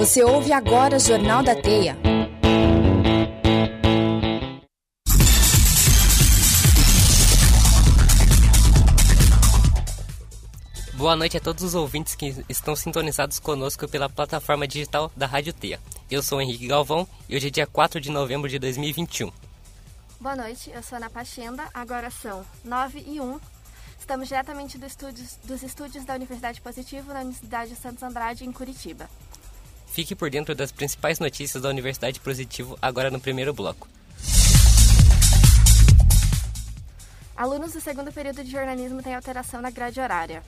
Você ouve agora o Jornal da Teia. Boa noite a todos os ouvintes que estão sintonizados conosco pela plataforma digital da Rádio Teia. Eu sou Henrique Galvão e hoje é dia 4 de novembro de 2021. Boa noite, eu sou Ana Pachenda, agora são 9 e 1. Estamos diretamente do estúdios, dos estúdios da Universidade Positivo, na Universidade Santos Andrade, em Curitiba. Fique por dentro das principais notícias da Universidade Positivo agora no primeiro bloco. Alunos do segundo período de jornalismo têm alteração na grade horária.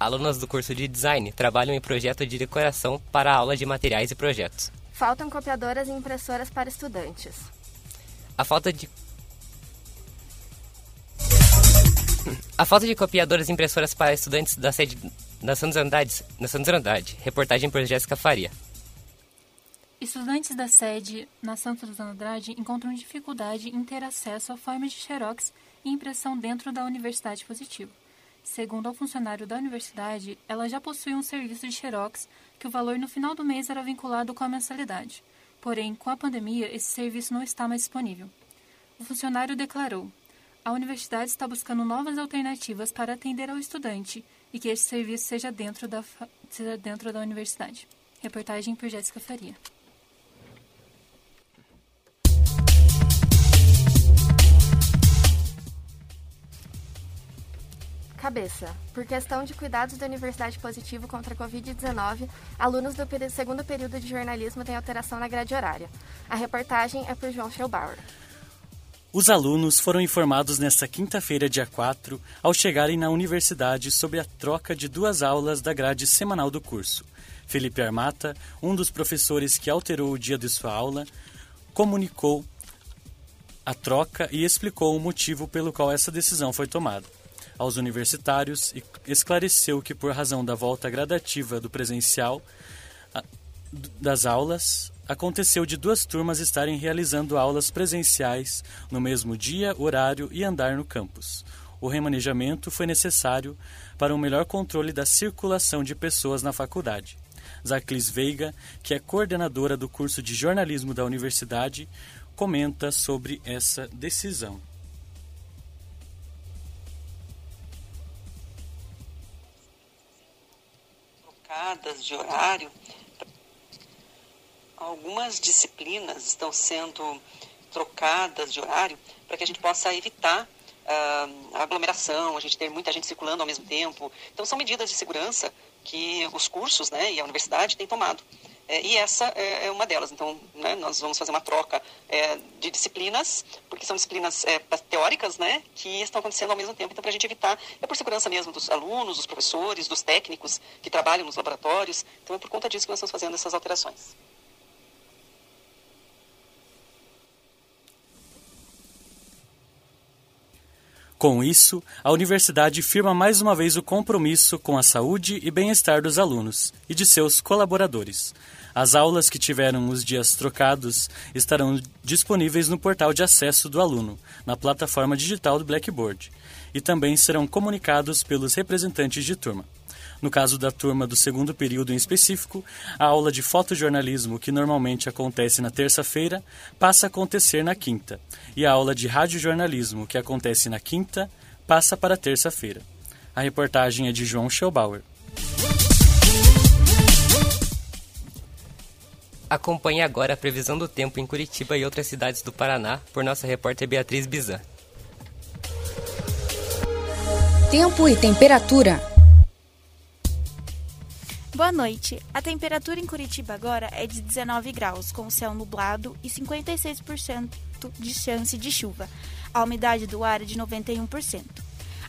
Alunos do curso de design trabalham em projeto de decoração para a aula de materiais e projetos. Faltam copiadoras e impressoras para estudantes. A falta de A falta de copiadoras e impressoras para estudantes da sede da Santos Andrade, na Santos Andrade. Reportagem por Jéssica Faria. Estudantes da sede na Santos Andrade encontram dificuldade em ter acesso a formas de xerox e impressão dentro da Universidade Positivo. Segundo o funcionário da universidade, ela já possui um serviço de xerox que o valor no final do mês era vinculado com a mensalidade. Porém, com a pandemia, esse serviço não está mais disponível. O funcionário declarou: a universidade está buscando novas alternativas para atender ao estudante e que esse serviço seja dentro da, seja dentro da universidade. Reportagem por Jéssica Faria. Cabeça. Por questão de cuidados da Universidade Positivo contra a Covid-19, alunos do segundo período de jornalismo têm alteração na grade horária. A reportagem é por João Schellbauer. Os alunos foram informados nesta quinta-feira, dia 4, ao chegarem na universidade sobre a troca de duas aulas da grade semanal do curso. Felipe Armata, um dos professores que alterou o dia de sua aula, comunicou a troca e explicou o motivo pelo qual essa decisão foi tomada aos universitários e esclareceu que, por razão da volta gradativa do presencial das aulas, aconteceu de duas turmas estarem realizando aulas presenciais no mesmo dia, horário e andar no campus. O remanejamento foi necessário para um melhor controle da circulação de pessoas na faculdade. Zaclis Veiga, que é coordenadora do curso de jornalismo da universidade, comenta sobre essa decisão. De horário. Algumas disciplinas estão sendo trocadas de horário para que a gente possa evitar uh, a aglomeração, a gente ter muita gente circulando ao mesmo tempo. Então, são medidas de segurança que os cursos né, e a universidade têm tomado. É, e essa é, é uma delas. Então, né, nós vamos fazer uma troca é, de disciplinas, porque são disciplinas é, teóricas, né, que estão acontecendo ao mesmo tempo. Então, para a gente evitar, é por segurança mesmo dos alunos, dos professores, dos técnicos que trabalham nos laboratórios. Então, é por conta disso que nós estamos fazendo essas alterações. Com isso, a universidade firma mais uma vez o compromisso com a saúde e bem-estar dos alunos e de seus colaboradores. As aulas que tiveram os dias trocados estarão disponíveis no portal de acesso do aluno, na plataforma digital do Blackboard, e também serão comunicados pelos representantes de turma. No caso da turma do segundo período em específico, a aula de fotojornalismo, que normalmente acontece na terça-feira, passa a acontecer na quinta, e a aula de radiojornalismo, que acontece na quinta, passa para terça-feira. A reportagem é de João Schellbauer. Acompanhe agora a previsão do tempo em Curitiba e outras cidades do Paraná por nossa repórter Beatriz Bizan. Tempo e temperatura. Boa noite. A temperatura em Curitiba agora é de 19 graus, com céu nublado e 56% de chance de chuva. A umidade do ar é de 91%.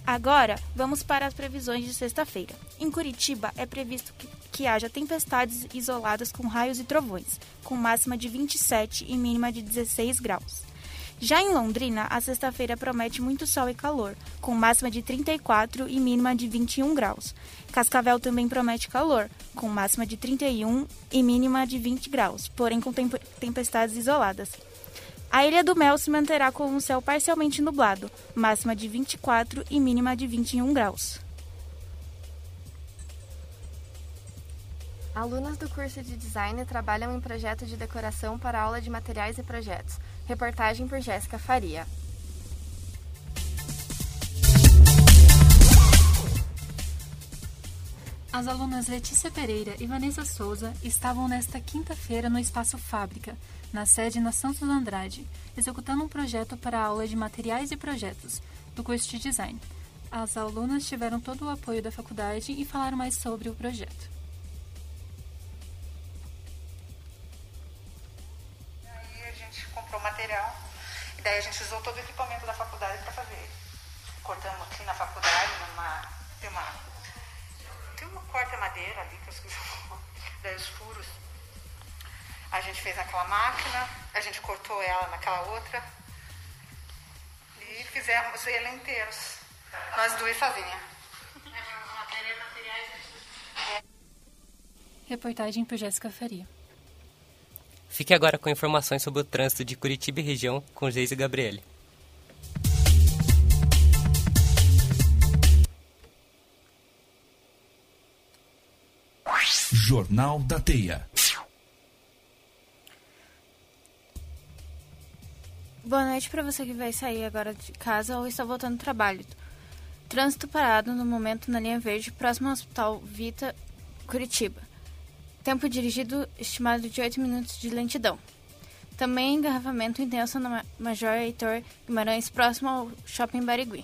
Agora, vamos para as previsões de sexta-feira. Em Curitiba, é previsto que, que, haja tempestades isoladas com raios e trovões, com máxima de 27 e mínima de 16 graus. Já em Londrina, a sexta-feira promete muito sol e calor, com máxima de 34 e mínima de 21 graus. Cascavel também promete calor, com máxima de 31 e mínima de 20 graus, porém com tempestades isoladas. A Ilha do Mel se manterá com um céu parcialmente nublado, máxima de 24 e mínima de 21 graus. Alunas do curso de design trabalham em projeto de decoração para aula de materiais e projetos. Reportagem por Jéssica Faria. As alunas Letícia Pereira e Vanessa Souza estavam nesta quinta-feira no Espaço Fábrica, na sede na Santos Andrade, executando um projeto para a aula de materiais e projetos do curso de design. As alunas tiveram todo o apoio da faculdade e falaram mais sobre o projeto. E daí a gente usou todo o equipamento da faculdade para fazer. Cortamos aqui na faculdade, numa, tem uma tem uma corta-madeira ali que eu esqueci daí os furos. A gente fez naquela máquina, a gente cortou ela naquela outra e fizemos ele inteiros. Nós duas sozinhas. Reportagem por Jéssica Faria. Fique agora com informações sobre o trânsito de Curitiba e região com Geise Gabriele. Jornal da Teia. Boa noite para você que vai sair agora de casa ou está voltando do trabalho. Trânsito parado no momento na linha verde, próximo ao Hospital Vita, Curitiba. Tempo dirigido estimado de 8 minutos de lentidão. Também engarrafamento intenso na Major Heitor Guimarães, próximo ao Shopping Barigui.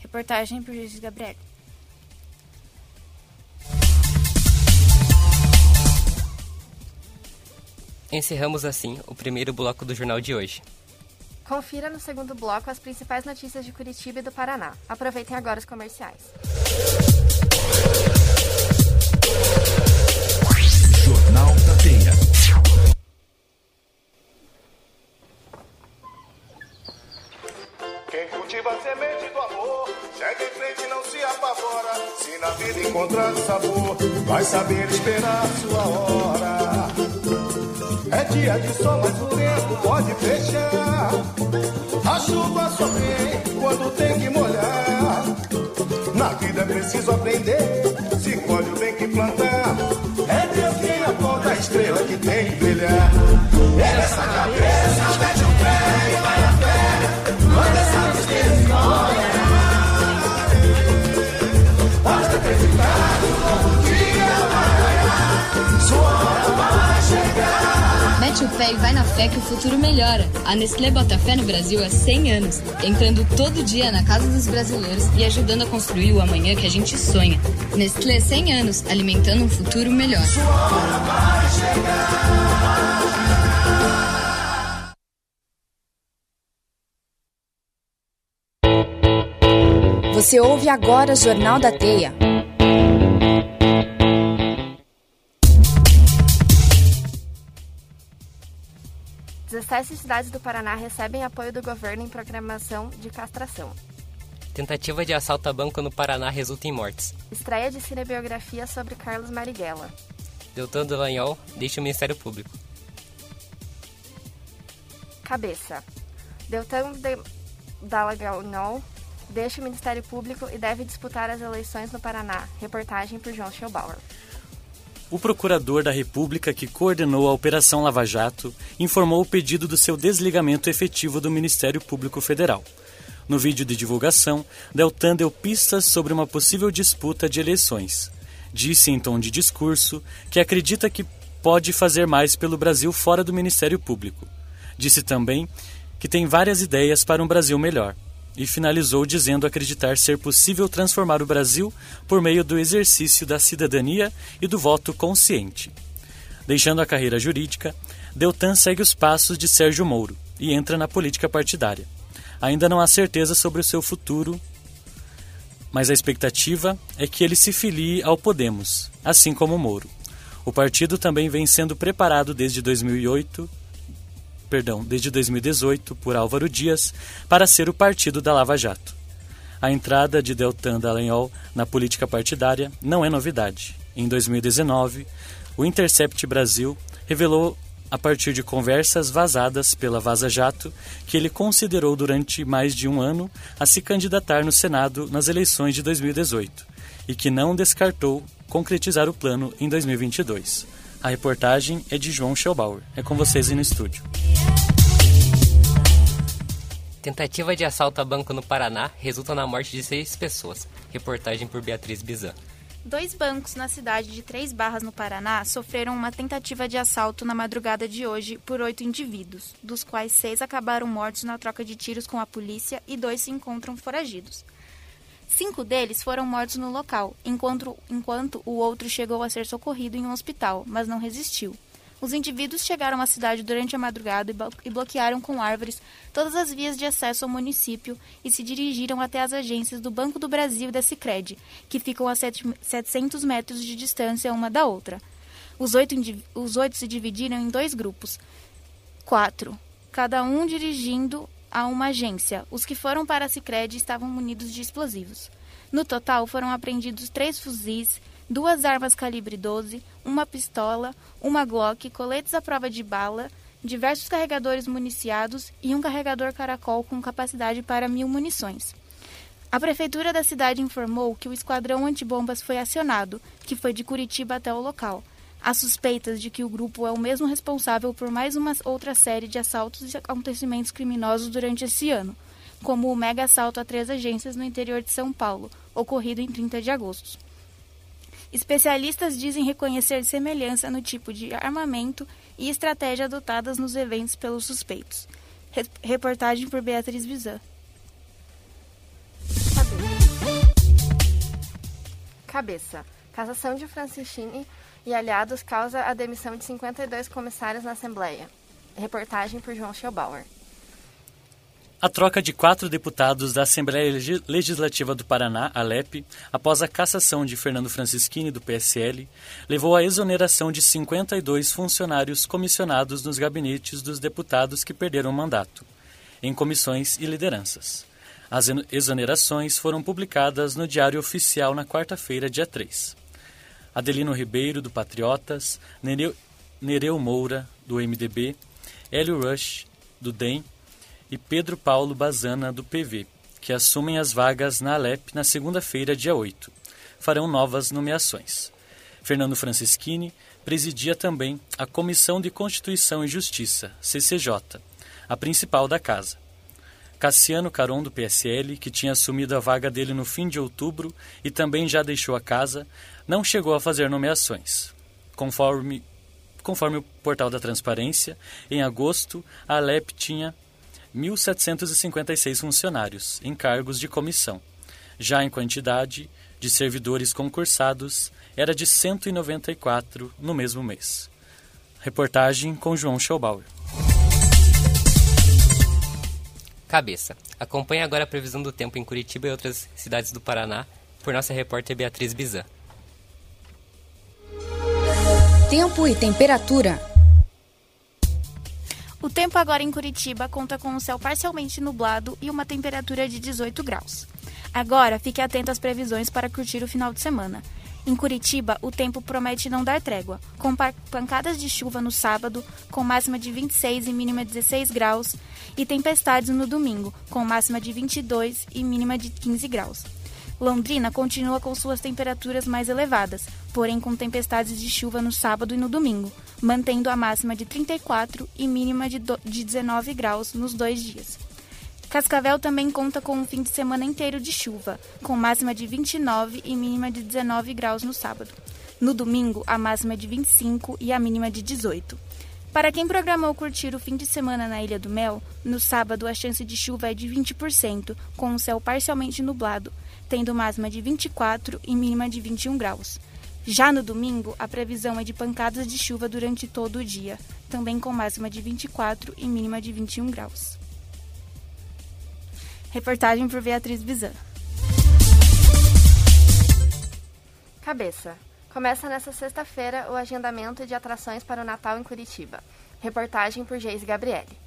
Reportagem por Luiz Gabriel. Encerramos assim o primeiro bloco do jornal de hoje. Confira no segundo bloco as principais notícias de Curitiba e do Paraná. Aproveitem agora os comerciais. Encontrar sabor, vai saber esperar sua hora. É dia de sol, mas o tempo pode fechar. A chuva só vem quando tem que molhar. Na vida é preciso aprender, se colhe o bem que plantar. É Deus quem aponta a estrela que tem que brilhar. É nessa cabeça, chegar. Mete o pé e vai na fé que o futuro melhora. A Nestlé bota fé no Brasil há 100 anos, entrando todo dia na casa dos brasileiros e ajudando a construir o amanhã que a gente sonha. Nestlé 100 anos, alimentando um futuro melhor. Você ouve agora o Jornal da Teia. Dezessete cidades do Paraná recebem apoio do governo em programação de castração. Tentativa de assalto a banco no Paraná resulta em mortes. Estreia de cinebiografia sobre Carlos Marighella. Deltan Dallagnol deixa o Ministério Público. Cabeça. Deltan de Dallagnol deixa o Ministério Público e deve disputar as eleições no Paraná. Reportagem por João Schellbauer. O procurador da República que coordenou a Operação Lava Jato informou o pedido do seu desligamento efetivo do Ministério Público Federal. No vídeo de divulgação, Deltan deu pistas sobre uma possível disputa de eleições. Disse em tom de discurso que acredita que pode fazer mais pelo Brasil fora do Ministério Público. Disse também que tem várias ideias para um Brasil melhor e finalizou dizendo acreditar ser possível transformar o Brasil por meio do exercício da cidadania e do voto consciente. Deixando a carreira jurídica, Deltan segue os passos de Sérgio Moro e entra na política partidária. Ainda não há certeza sobre o seu futuro, mas a expectativa é que ele se filie ao Podemos, assim como Moro. O partido também vem sendo preparado desde 2008 perdão, desde 2018 por Álvaro Dias para ser o partido da Lava Jato. A entrada de Deltan Dallagnol na política partidária não é novidade. Em 2019, o Intercept Brasil revelou, a partir de conversas vazadas pela Vaza Jato, que ele considerou durante mais de um ano a se candidatar no Senado nas eleições de 2018 e que não descartou concretizar o plano em 2022. A reportagem é de João Schelbauer. É com vocês aí no estúdio. Tentativa de assalto a banco no Paraná resulta na morte de seis pessoas. Reportagem por Beatriz Bizan. Dois bancos na cidade de Três Barras, no Paraná, sofreram uma tentativa de assalto na madrugada de hoje por oito indivíduos, dos quais seis acabaram mortos na troca de tiros com a polícia e dois se encontram foragidos. Cinco deles foram mortos no local, enquanto, enquanto o outro chegou a ser socorrido em um hospital, mas não resistiu. Os indivíduos chegaram à cidade durante a madrugada e bloquearam com árvores todas as vias de acesso ao município e se dirigiram até as agências do Banco do Brasil e da Sicredi, que ficam a 700 metros de distância uma da outra. Os oito, os oito se dividiram em dois grupos, quatro, cada um dirigindo a uma agência. Os que foram para a Sicredi estavam munidos de explosivos. No total, foram apreendidos três fuzis, duas armas calibre 12, uma pistola, uma Glock, coletes à prova de bala, diversos carregadores municiados e um carregador caracol com capacidade para mil munições. A prefeitura da cidade informou que o esquadrão antibombas foi acionado, que foi de Curitiba até o local. Há suspeitas de que o grupo é o mesmo responsável por mais uma outra série de assaltos e acontecimentos criminosos durante esse ano, como o mega assalto a três agências no interior de São Paulo, ocorrido em 30 de agosto. Especialistas dizem reconhecer semelhança no tipo de armamento e estratégia adotadas nos eventos pelos suspeitos. Reportagem por Beatriz Bizan. Cabeça. Cassação de Francischini e aliados causa a demissão de 52 comissários na Assembleia. Reportagem por João Schelbauer. A troca de quatro deputados da Assembleia Legislativa do Paraná, ALEP, após a cassação de Fernando Francischini, do PSL, levou à exoneração de 52 funcionários comissionados nos gabinetes dos deputados que perderam o mandato, em comissões e lideranças. As exonerações foram publicadas no Diário Oficial na quarta-feira, dia 3. Adelino Ribeiro, do Patriotas, Nereu, Nereu Moura, do MDB, Hélio Rush, do DEM, e Pedro Paulo Bazana, do PV, que assumem as vagas na Alep na segunda-feira, dia 8. Farão novas nomeações. Fernando Francischini presidia também a Comissão de Constituição e Justiça, CCJ, a principal da casa. Cassiano Caron, do PSL, que tinha assumido a vaga dele no fim de outubro e também já deixou a casa, não chegou a fazer nomeações. Conforme, conforme o portal da Transparência, em agosto, a Alep tinha 1.756 funcionários em cargos de comissão. Já em quantidade de servidores concursados, era de 194 no mesmo mês. Reportagem com João Schaubauer. Cabeça. Acompanhe agora a previsão do tempo em Curitiba e outras cidades do Paraná por nossa repórter Beatriz Bizan. Tempo e temperatura. O tempo agora em Curitiba conta com um céu parcialmente nublado e uma temperatura de 18 graus. Agora, fique atento às previsões para curtir o final de semana. Em Curitiba, o tempo promete não dar trégua, com pancadas de chuva no sábado, com máxima de 26 e mínima de 16 graus, e tempestades no domingo, com máxima de 22 e mínima de 15 graus. Londrina continua com suas temperaturas mais elevadas, porém com tempestades de chuva no sábado e no domingo, mantendo a máxima de 34 e mínima de 19 graus nos dois dias. Cascavel também conta com um fim de semana inteiro de chuva, com máxima de 29 e mínima de 19 graus no sábado. No domingo, a máxima é de 25 e a mínima de 18. Para quem programou curtir o fim de semana na Ilha do Mel, no sábado a chance de chuva é de 20%, com o céu parcialmente nublado, tendo máxima de 24 e mínima de 21 graus. Já no domingo, a previsão é de pancadas de chuva durante todo o dia, também com máxima de 24 e mínima de 21 graus. Reportagem por Beatriz Bizan. Cabeça. Começa nesta sexta-feira o agendamento de atrações para o Natal em Curitiba. Reportagem por Geise Gabriele.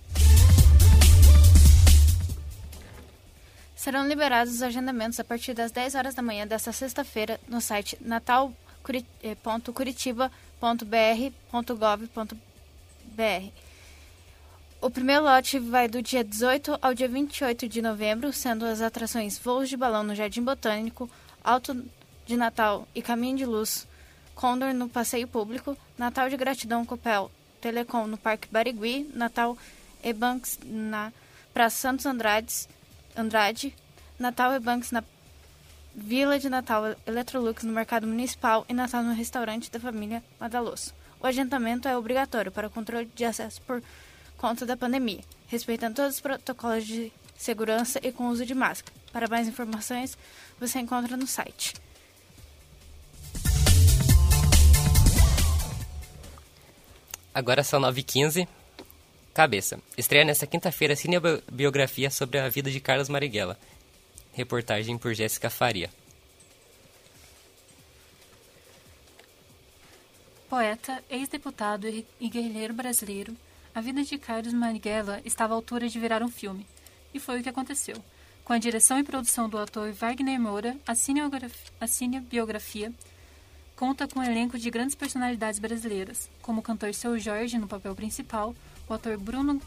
Serão liberados os agendamentos a partir das 10 horas da manhã desta sexta-feira no site natal.curitiba.br.gov.br. O primeiro lote vai do dia 18 ao dia 28 de novembro, sendo as atrações voos de balão no Jardim Botânico, alto de Natal e Caminho de Luz, Condor no Passeio Público, Natal de Gratidão Copel, Telecom no Parque Barigui, Natal e Banks na Praça Santos Andrades, Andrade, Natal e Banks na Vila de Natal Electrolux no Mercado Municipal e Natal no Restaurante da Família Madaloso. O agendamento é obrigatório para o controle de acesso por conta da pandemia, respeitando todos os protocolos de segurança e com uso de máscara. Para mais informações, você encontra no site. Agora são 9h15. Cabeça. Estreia nesta quinta-feira a cinebiografia sobre a vida de Carlos Marighella. Reportagem por Jéssica Faria. Poeta, ex-deputado e guerrilheiro brasileiro, a vida de Carlos Marighella estava à altura de virar um filme. E foi o que aconteceu. Com a direção e produção do ator Wagner Moura, a cinebiografia conta com um elenco de grandes personalidades brasileiras, como o cantor Seu Jorge no papel principal, o ator Bruno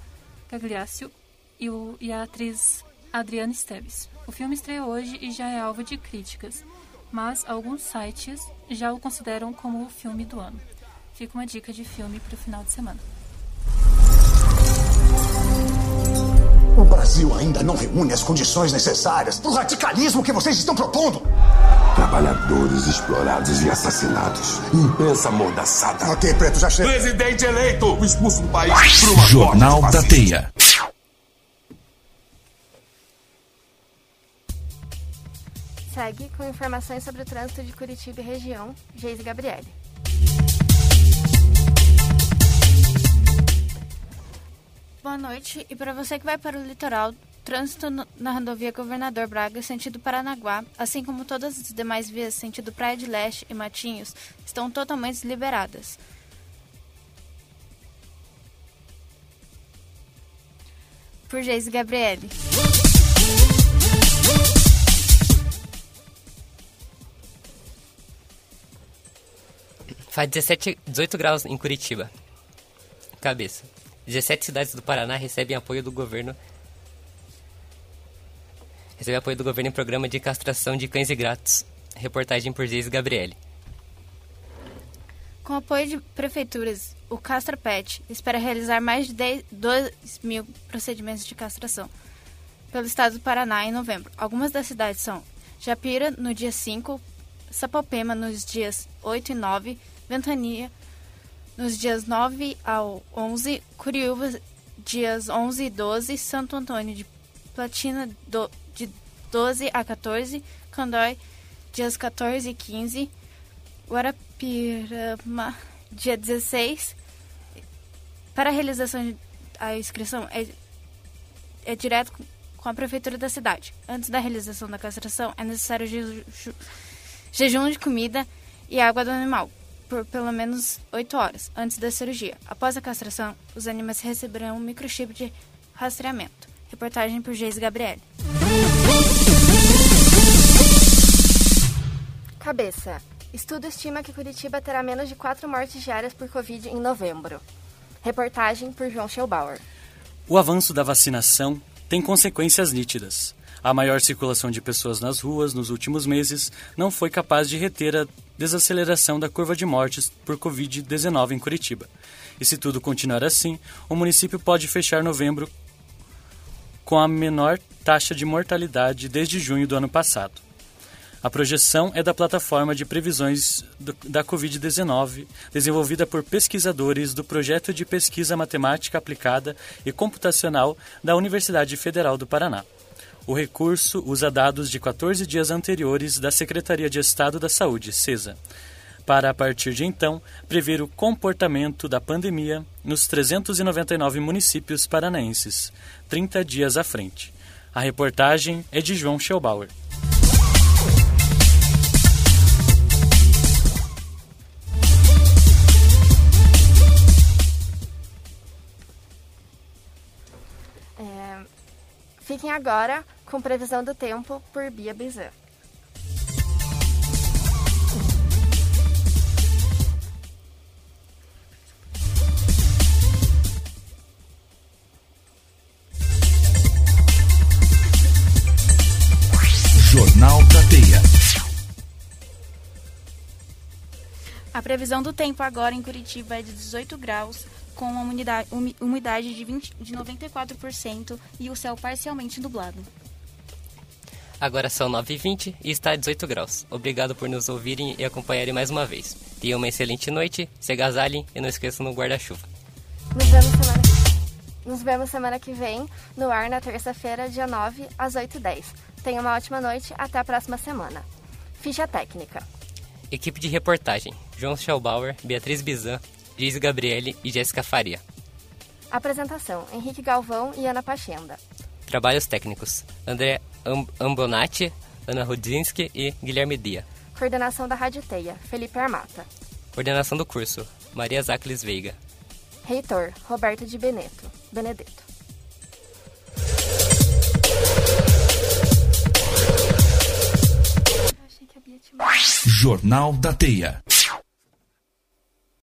Gagliasso e, o, e a atriz Adriana Esteves. O filme estreia hoje e já é alvo de críticas, mas alguns sites já o consideram como o filme do ano. Fica uma dica de filme para o final de semana. O Brasil ainda não reúne as condições necessárias para o radicalismo que vocês estão propondo. Trabalhadores explorados e assassinados. Imprensa amordaçada. Ok, preto, já chega. Presidente eleito! Expulso do país por uma Jornal da Teia. Segue com informações sobre o trânsito de Curitiba e região, Geise Gabriele. Boa noite. E para você que vai para o litoral, trânsito na rodovia Governador Braga, sentido Paranaguá, assim como todas as demais vias sentido Praia de Leste e Matinhos, estão totalmente liberadas. Por Geise Gabriele. Faz 17, 18 graus em Curitiba. Cabeça. 17 cidades do Paraná recebem apoio do governo. Recebem apoio do governo em programa de castração de cães e gatos. Reportagem por Geis Gabriele. Com apoio de prefeituras, o Castra Pet espera realizar mais de 10, 2 mil procedimentos de castração pelo estado do Paraná em novembro. Algumas das cidades são Japira, no dia 5, Sapopema, nos dias 8 e 9, Ventania, nos dias 9 ao 11, Curiúva, dias 11 e 12, Santo Antônio de Platina, do, de 12 a 14, Candói, dias 14 e 15, Guarapirama, dia 16. Para a realização da inscrição é, é direto com a prefeitura da cidade. Antes da realização da castração, é necessário jejum de comida e água do animal por pelo menos 8 horas antes da cirurgia. Após a castração, os animais receberão um microchip de rastreamento. Reportagem por Geis Gabriele. Cabeça. Estudo estima que Curitiba terá menos de 4 mortes diárias por Covid em novembro. Reportagem por João Schelbauer. O avanço da vacinação tem consequências nítidas. A maior circulação de pessoas nas ruas nos últimos meses não foi capaz de reter a desaceleração da curva de mortes por Covid-19 em Curitiba. E se tudo continuar assim, o município pode fechar novembro com a menor taxa de mortalidade desde junho do ano passado. A projeção é da plataforma de previsões do, da Covid-19, desenvolvida por pesquisadores do Projeto de Pesquisa Matemática Aplicada e Computacional da Universidade Federal do Paraná. O recurso usa dados de 14 dias anteriores da Secretaria de Estado da Saúde, CESA, para, a partir de então, prever o comportamento da pandemia nos 399 municípios paranaenses, 30 dias à frente. A reportagem é de João Schelbauer. Fiquem agora com previsão do tempo por Bia Bizan. A previsão do tempo agora em Curitiba é de 18 graus, com uma umidade, umidade de, 20, de 94% e o céu parcialmente nublado. Agora são 9h20 e está a 18 graus. Obrigado por nos ouvirem e acompanharem mais uma vez. Tenham uma excelente noite, se agasalhem e não esqueçam no guarda-chuva. Nos vemos semana nos vemos semana que vem, no ar na terça-feira, dia 9, às 8h10. Tenha uma ótima noite, até a próxima semana. Ficha técnica. Equipe de reportagem: João Schaubauer, Beatriz Bizan, Liz Gabriele e Jéssica Faria. Apresentação: Henrique Galvão e Ana Pachenda. Trabalhos técnicos: André Ambonati, Ana Rudzinski e Guilherme Dia. Coordenação da Rádio Teia: Felipe Armata. Coordenação do curso: Maria Zacles Veiga. Reitor: Roberto de Beneto. Benedetto. Jornal da Teia.